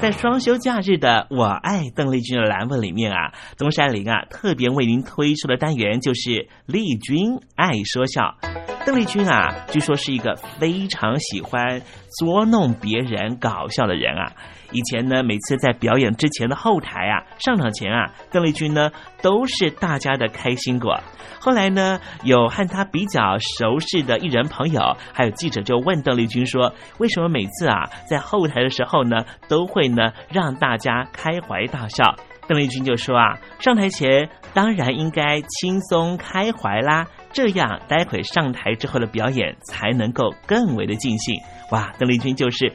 在双休假日的“我爱邓丽君”的栏目里面啊，东山林啊特别为您推出的单元就是“丽君爱说笑”。邓丽君啊，据说是一个非常喜欢捉弄别人、搞笑的人啊。以前呢，每次在表演之前的后台啊，上场前啊，邓丽君呢都是大家的开心果。后来呢，有和她比较熟识的艺人朋友，还有记者就问邓丽君说：“为什么每次啊在后台的时候呢，都会呢让大家开怀大笑？”邓丽君就说：“啊，上台前当然应该轻松开怀啦，这样待会上台之后的表演才能够更为的尽兴。”哇，邓丽君就是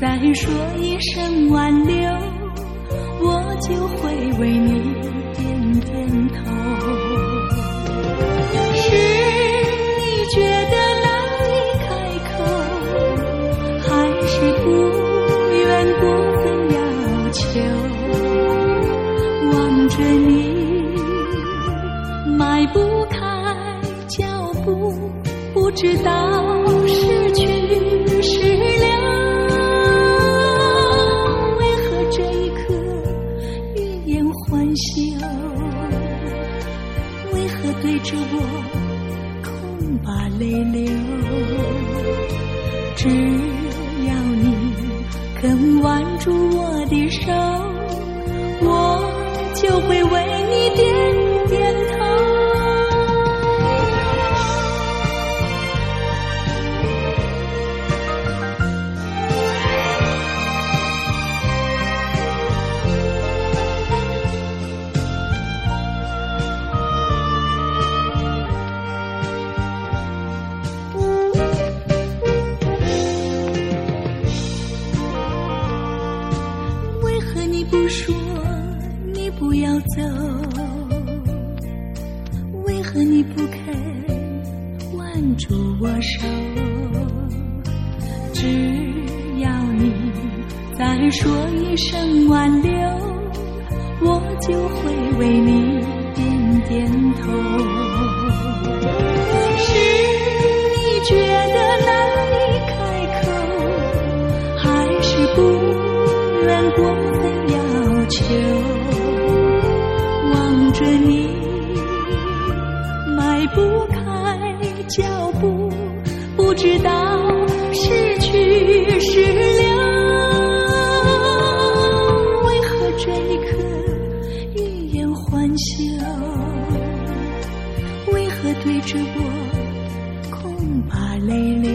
再说一声挽留我就会为你点点头。是你觉得难以开口还是不愿过分要求望着你迈不开脚步不知道迈不开脚步，不知道失去是留。为何这一刻欲言还休？为何对着我空把泪流？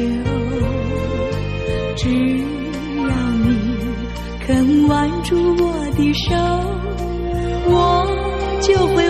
只要你肯挽住我的手，我就会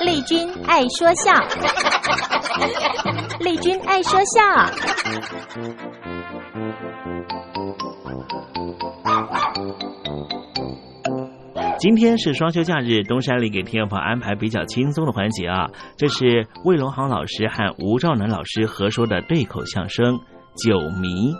丽君爱说笑，丽君爱说笑。今天是双休假日，东山里给听众朋友安排比较轻松的环节啊，这是魏龙航老师和吴兆南老师合说的对口相声《酒迷》。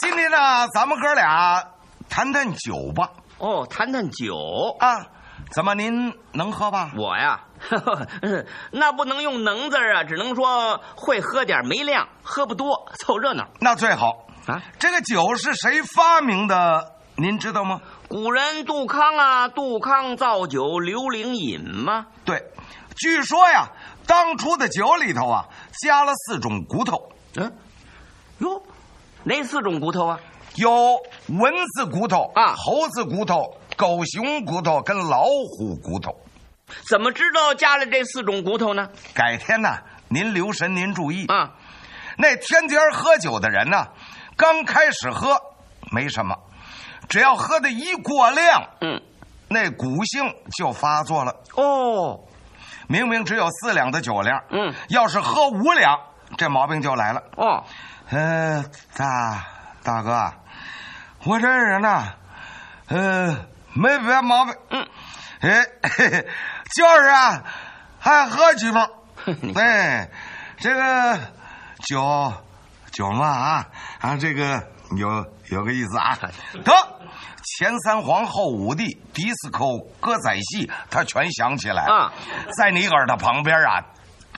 今天呢，咱们哥俩谈谈酒吧。哦，谈谈酒啊？怎么您能喝吧？我呀，呵 呵那不能用“能”字啊，只能说会喝点，没量，喝不多，凑热闹。那最好啊！这个酒是谁发明的？您知道吗？古人杜康啊，杜康造酒，刘伶饮吗？对，据说呀，当初的酒里头啊，加了四种骨头。嗯，哟，哪四种骨头啊？有蚊子骨头啊，猴子骨头、狗熊骨头跟老虎骨头。怎么知道加了这四种骨头呢？改天呢，您留神，您注意啊。那天天喝酒的人呢，刚开始喝没什么，只要喝的一过量，嗯，那骨性就发作了。哦，明明只有四两的酒量，嗯，要是喝五两，这毛病就来了。哦，呃，大大哥，我这人呢，呃，没别毛病，嗯，哎，嘿 嘿就是啊，还喝几盅。哎，这个酒酒嘛啊啊，这个有有个意思啊。得，前三皇后五帝迪斯科歌仔戏，他全想起来啊，在你耳朵旁边啊，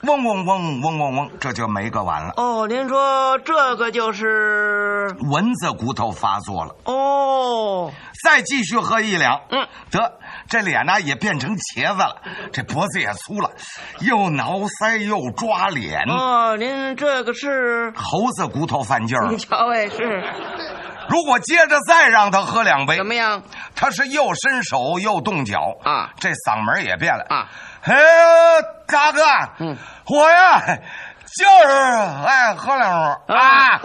嗡嗡嗡嗡嗡嗡，这就没个完了。哦，您说这个就是蚊子骨头发作了。哦，再继续喝一两，嗯，得，这脸呢也变成茄子了，这脖子也粗了，又挠腮又抓脸。哦，您这个是猴子骨头犯劲儿。你瞧哎，是。如果接着再让他喝两杯，怎么样？他是又伸手又动脚啊，这嗓门也变了啊。哎，大哥，嗯，我呀。就是爱喝两壶啊！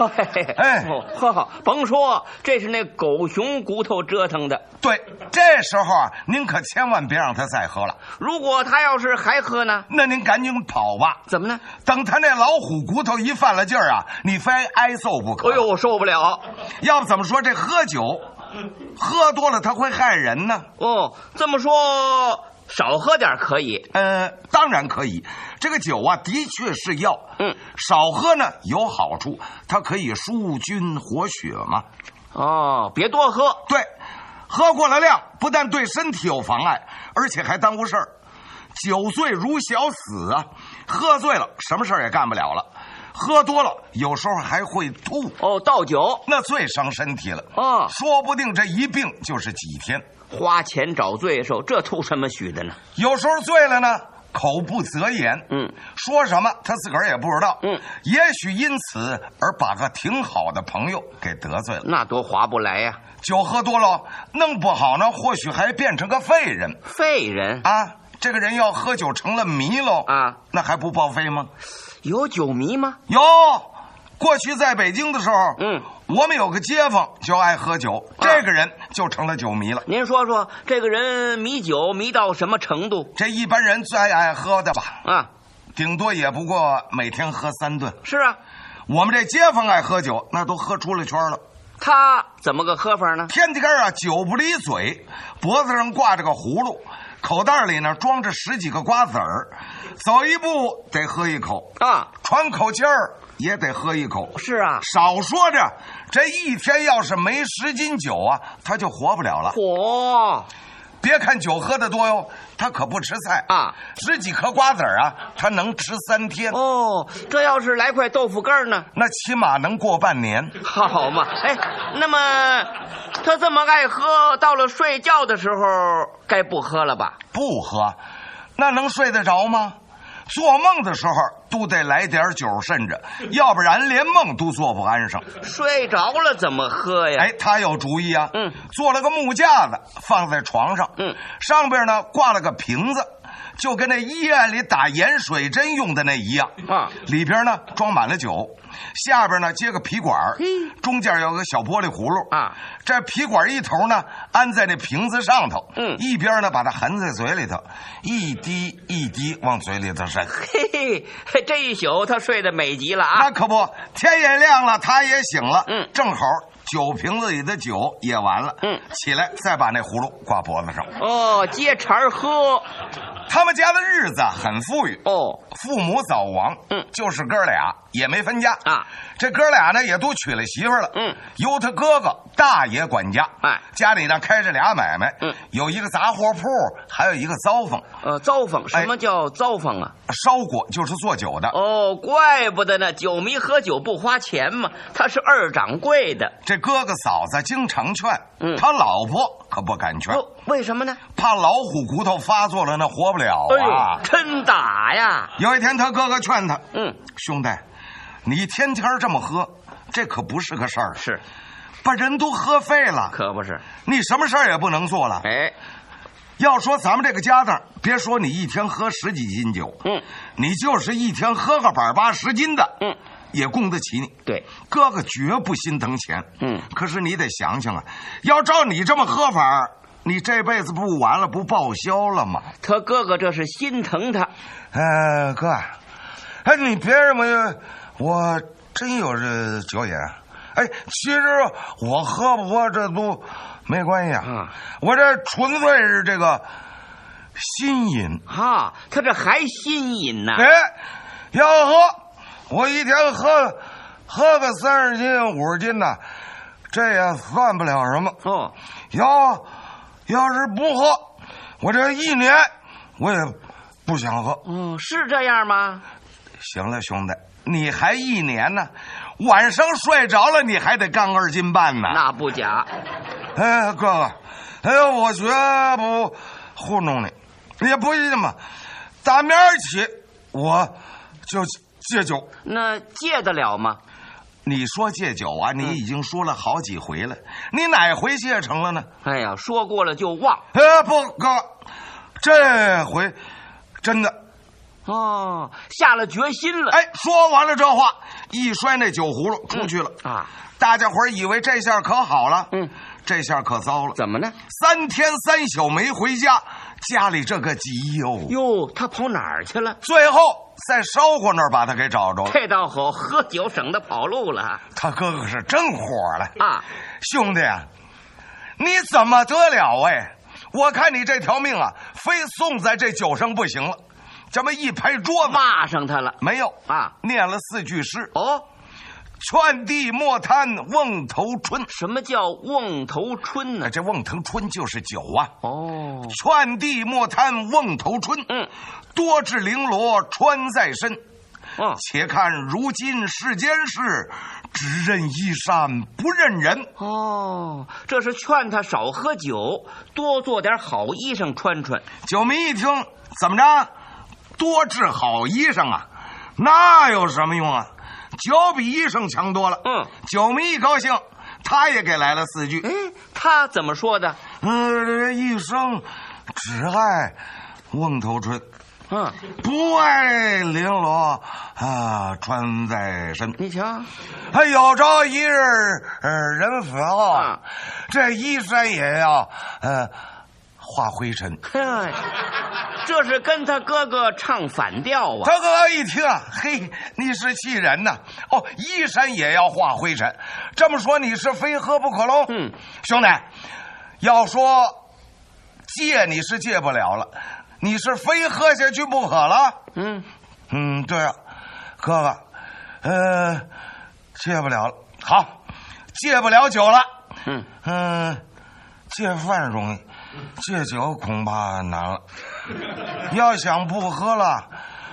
哎，喝好，甭说，这是那狗熊骨头折腾的。对，这时候啊，您可千万别让他再喝了。如果他要是还喝呢，那您赶紧跑吧。怎么呢？等他那老虎骨头一犯了劲儿啊，你非挨揍不可。哎呦，我受不了！要不怎么说这喝酒，喝多了他会害人呢？哦，这么说。少喝点可以，呃，当然可以。这个酒啊，的确是药，嗯，少喝呢有好处，它可以疏菌活血嘛。哦，别多喝。对，喝过了量，不但对身体有妨碍，而且还耽误事儿。酒醉如小死啊！喝醉了，什么事儿也干不了了。喝多了，有时候还会吐。哦，倒酒那最伤身体了。啊，说不定这一病就是几天。花钱找罪受，这图什么许的呢？有时候醉了呢，口不择言，嗯，说什么他自个儿也不知道，嗯，也许因此而把个挺好的朋友给得罪了，那多划不来呀、啊！酒喝多了，弄不好呢，或许还变成个废人。废人啊，这个人要喝酒成了迷喽啊，那还不报废吗？有酒迷吗？有。过去在北京的时候，嗯，我们有个街坊就爱喝酒，啊、这个人就成了酒迷了。您说说，这个人迷酒迷到什么程度？这一般人最爱喝的吧？啊，顶多也不过每天喝三顿。是啊，我们这街坊爱喝酒，那都喝出了圈了。他怎么个喝法呢？天天啊，酒不离嘴，脖子上挂着个葫芦，口袋里呢装着十几个瓜子儿，走一步得喝一口啊，喘口气儿。也得喝一口，是啊，少说着，这一天要是没十斤酒啊，他就活不了了。嚯！别看酒喝的多哟，他可不吃菜啊，十几颗瓜子啊，他能吃三天。哦，这要是来块豆腐干呢，那起码能过半年。好嘛，哎，那么他这么爱喝，到了睡觉的时候该不喝了吧？不喝，那能睡得着吗？做梦的时候都得来点酒渗着，要不然连梦都做不安生。睡着了怎么喝呀？哎，他有主意啊！嗯，做了个木架子放在床上，嗯，上边呢挂了个瓶子，就跟那医院里打盐水针用的那一样啊。里边呢装满了酒，下边呢接个皮管，中间有个小玻璃葫芦啊。这皮管一头呢安在那瓶子上头，嗯，一边呢把它含在嘴里头，一滴一滴往嘴里头渗。嘿嘿，这一宿他睡得美极了啊！那可不，天也亮了，他也醒了，嗯，正好酒瓶子里的酒也完了，嗯，起来再把那葫芦挂脖子上。哦，接茬喝。他们家的日子很富裕。哦，父母早亡，嗯，就是哥俩也没分家啊。这哥俩呢也都娶了媳妇了，嗯，由他哥哥大爷管家，哎，家里呢开着俩买卖，嗯，有一个杂货铺，还有一个糟坊。呃，糟坊什么叫糟坊啊？烧锅就是做酒的。哦，怪不得呢，酒迷喝酒不花钱嘛，他是二掌柜的。这哥哥嫂子经常劝，嗯，他老婆可不敢劝。哦，为什么呢？怕老虎骨头发作了，那活不了啊！哎、真打呀！有一天，他哥哥劝他：“嗯，兄弟，你天天这么喝，这可不是个事儿。是，把人都喝废了，可不是。你什么事儿也不能做了。哎，要说咱们这个家当，别说你一天喝十几斤酒，嗯，你就是一天喝个百八十斤的，嗯，也供得起你。对，哥哥绝不心疼钱。嗯，可是你得想想啊，要照你这么喝法，你这辈子不完了，不报销了吗？他哥哥这是心疼他。哎，哥，哎，你别这么，我真有这酒瘾。哎，其实我喝不喝这都没关系啊，我这纯粹是这个心瘾。哈，他这还心瘾呢。哎，要喝，我一天喝喝个三十斤五十斤的，这也算不了什么。哦，要要是不喝，我这一年我也不想喝。嗯，是这样吗？行了，兄弟，你还一年呢，晚上睡着了你还得干二斤半呢。那不假。哎，哥哥，哎呦，我绝不糊弄你，也不一定嘛。打明儿起我就戒酒。那戒得了吗？你说戒酒啊，你已经说了好几回了，你哪回戒成了呢？哎呀，说过了就忘。哎，不，哥，这回真的。哦，下了决心了。哎，说完了这话，一摔那酒葫芦出去了、嗯、啊！大家伙以为这下可好了，嗯，这下可糟了。怎么呢？三天三宿没回家，家里这个急哟。哟，他跑哪儿去了？最后在烧火那儿把他给找着了。这倒好，喝酒省得跑路了。他哥哥是真火了啊！兄弟啊，你怎么得了哎？我看你这条命啊，非送在这酒上不行了。这么一拍桌子，骂上他了。没有啊，念了四句诗。哦，劝帝莫贪瓮头春。什么叫瓮头春呢？这瓮头春就是酒啊。哦，劝帝莫贪瓮头春。嗯，多至绫罗穿在身。嗯，且看如今世间事，只认衣衫不认人。哦，这是劝他少喝酒，多做点好衣裳穿穿。酒迷一听，怎么着？多治好医生啊，那有什么用啊？酒比医生强多了。嗯，酒迷一高兴，他也给来了四句。哎，他怎么说的？嗯，这一生只爱瓮头春，嗯，不爱绫罗啊穿在身。你瞧，他有朝一日呃人死后，啊、这衣衫也要呃化灰尘。嗨。这是跟他哥哥唱反调啊！他哥哥一听啊，嘿，你是气人呐！哦，衣衫也要化灰尘，这么说你是非喝不可喽？嗯，兄弟，要说戒你是戒不了了，你是非喝下去不可了？嗯嗯，对啊，哥哥，呃，戒不了了，好，戒不了酒了。嗯嗯、呃，戒饭容易，戒酒恐怕难了。要想不喝了，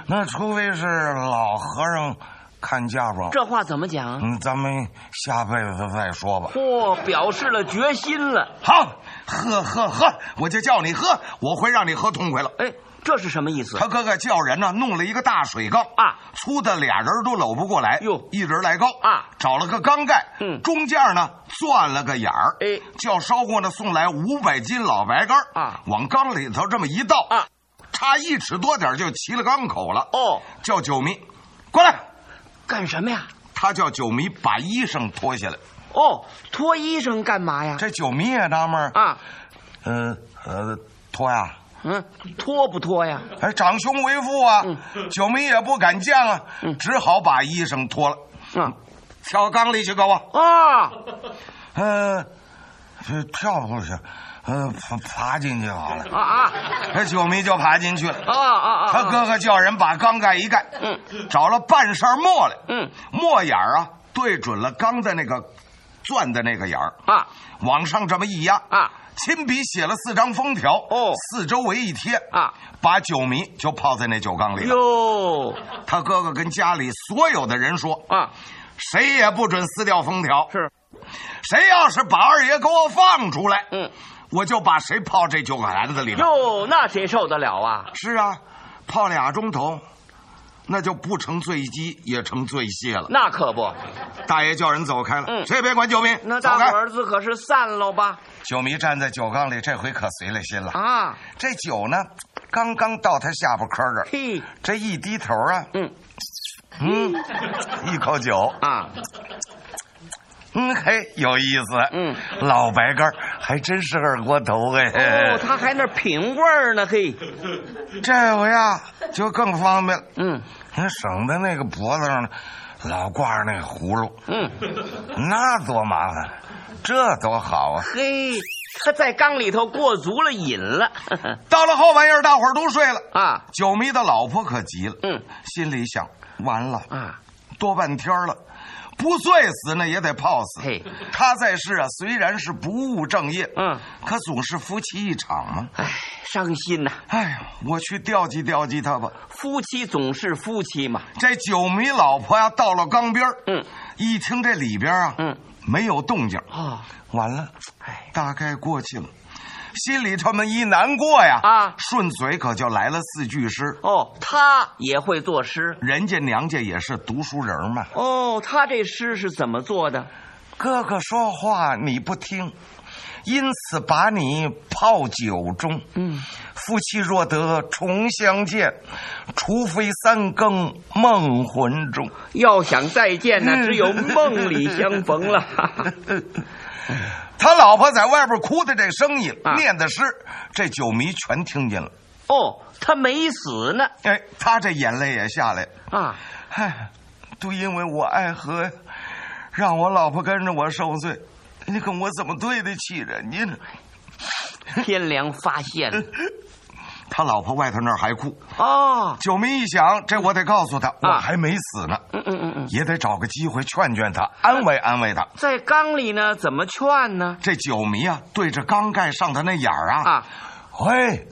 那除非是老和尚看家吧。这话怎么讲？嗯，咱们下辈子再说吧。嚯、哦，表示了决心了。好，喝喝喝，我就叫你喝，我会让你喝痛快了。哎，这是什么意思？他哥哥叫人呢，弄了一个大水缸啊，粗的俩人都搂不过来。哟，一人来高啊，找了个缸盖，嗯，中间呢钻了个眼儿。哎，叫烧锅呢送来五百斤老白干啊，往缸里头这么一倒啊。差一尺多点就齐了缸口了。哦，叫酒迷过来，干什么呀？他叫酒迷把衣裳脱下来。哦，脱衣裳干嘛呀？这酒迷也纳闷啊，呃呃，脱呀？嗯，脱不脱呀？哎，长兄为父啊，嗯、酒迷也不敢犟啊，嗯、只好把衣裳脱了。嗯，跳缸里去，给我。啊，呃，这跳不去。呃，爬爬进去好了啊啊！这九迷就爬进去了啊啊啊！他哥哥叫人把缸盖一盖，嗯，找了半扇墨来，嗯，墨眼儿啊对准了缸的那个钻的那个眼儿啊，往上这么一压啊，亲笔写了四张封条哦，四周围一贴啊，把酒迷就泡在那酒缸里了。哟，他哥哥跟家里所有的人说啊，谁也不准撕掉封条，是，谁要是把二爷给我放出来，嗯。我就把谁泡这酒坛子里头。哟，那谁受得了啊？是啊，泡俩钟头，那就不成醉鸡也成醉蟹了。那可不。大爷叫人走开了，嗯，谁也别管酒民。那大伙儿子可是散喽吧？酒迷站在酒缸里，这回可随了心了啊！这酒呢，刚刚到他下巴颏这儿，嘿，这一低头啊，嗯，嗯，一口酒啊，嗯，嘿，有意思。嗯，老白干还真是二锅头哎。哦，他还那品味呢，嘿。这回呀，就更方便了。嗯，你省得那个脖子上呢，老挂着那个葫芦。嗯，那多麻烦，这多好啊。嘿。他在缸里头过足了瘾了，到了后半夜，大伙儿都睡了啊。酒迷的老婆可急了，嗯，心里想：完了啊，多半天了，不醉死那也得泡死。嘿，他在世啊，虽然是不务正业，嗯，可总是夫妻一场嘛。唉，伤心呐！哎呀，我去调剂调剂他吧。夫妻总是夫妻嘛。这酒迷老婆呀，到了缸边嗯，一听这里边啊，嗯，没有动静啊。完了，哎，大概过去了，心里这么一难过呀，啊，顺嘴可就来了四句诗。哦，他也会作诗，人家娘家也是读书人嘛。哦，他这诗是怎么做的？哥哥说话你不听，因此把你泡酒中。嗯，夫妻若得重相见，除非三更梦魂中。要想再见呢，只有梦里相逢了。他老婆在外边哭的这声音，啊、念的诗，这酒迷全听见了。哦，他没死呢。哎，他这眼泪也下来啊！嗨，都因为我爱喝，让我老婆跟着我受罪。你看我怎么对得起人家呢？天良发现了。他老婆外头那儿还哭。啊，酒迷一想，这我得告诉他，我还没死呢，嗯嗯嗯嗯，也得找个机会劝劝他，安慰安慰他。在缸里呢，怎么劝呢？这酒迷啊，对着缸盖上的那眼儿啊，啊，喂，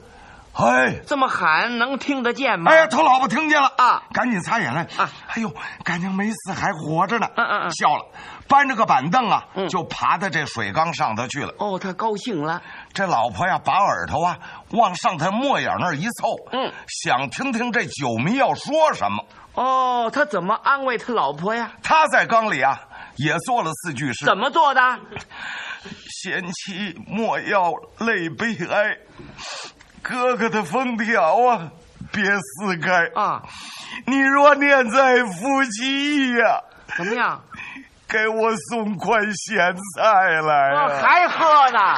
喂，这么喊能听得见吗？哎呀，他老婆听见了啊，赶紧擦眼泪啊，哎呦，感情没死，还活着呢，嗯嗯嗯，笑了，搬着个板凳啊，嗯，就爬到这水缸上头去了。哦，他高兴了。这老婆呀，把耳朵啊往上他墨眼那儿一凑，嗯，想听听这酒迷要说什么。哦，他怎么安慰他老婆呀？他在缸里啊也做了四句诗，怎么做的？贤妻莫要泪悲哀，哥哥的封条啊别撕开啊！你若念在夫妻呀，怎么样？给我送块咸菜来啊！还喝呢？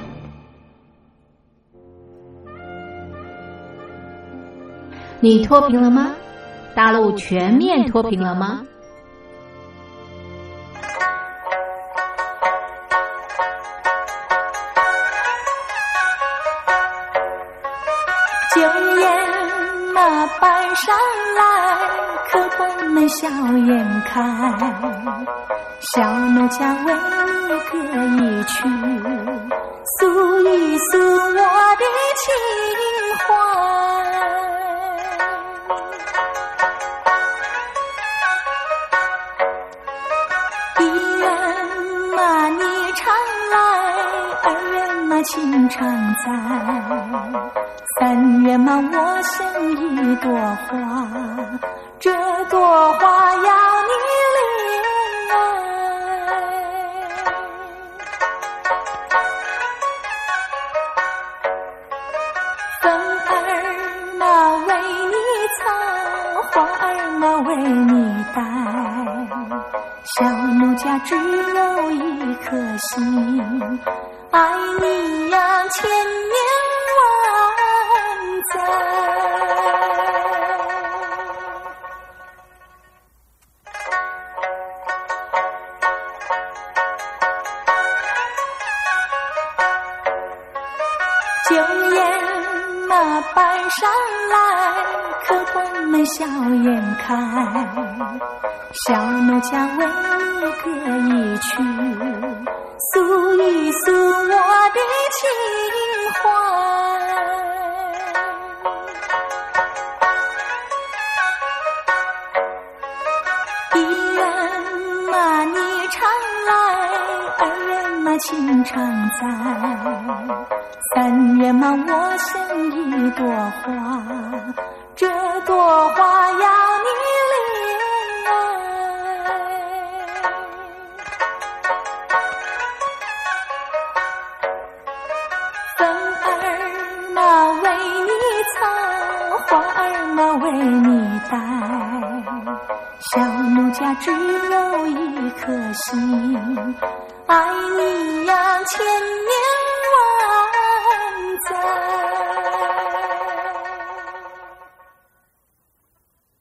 你脱贫了吗？大陆全面脱贫了吗？酒宴那摆上来，客官们笑颜开，小奴家为你歌一曲，诉一诉我的情怀。情常在，三月嘛，我像一朵花，这朵花要你怜爱。风儿嘛为你草，花儿嘛为你戴，小奴家只有一颗心。爱你呀，千年万载。酒宴那摆上来，客官们笑颜开，小奴家为你歌常在三月嘛，我像一朵花，这朵花要你怜爱。风儿嘛为你唱，花儿嘛为你戴，小奴家只有一颗心，爱你。呀千。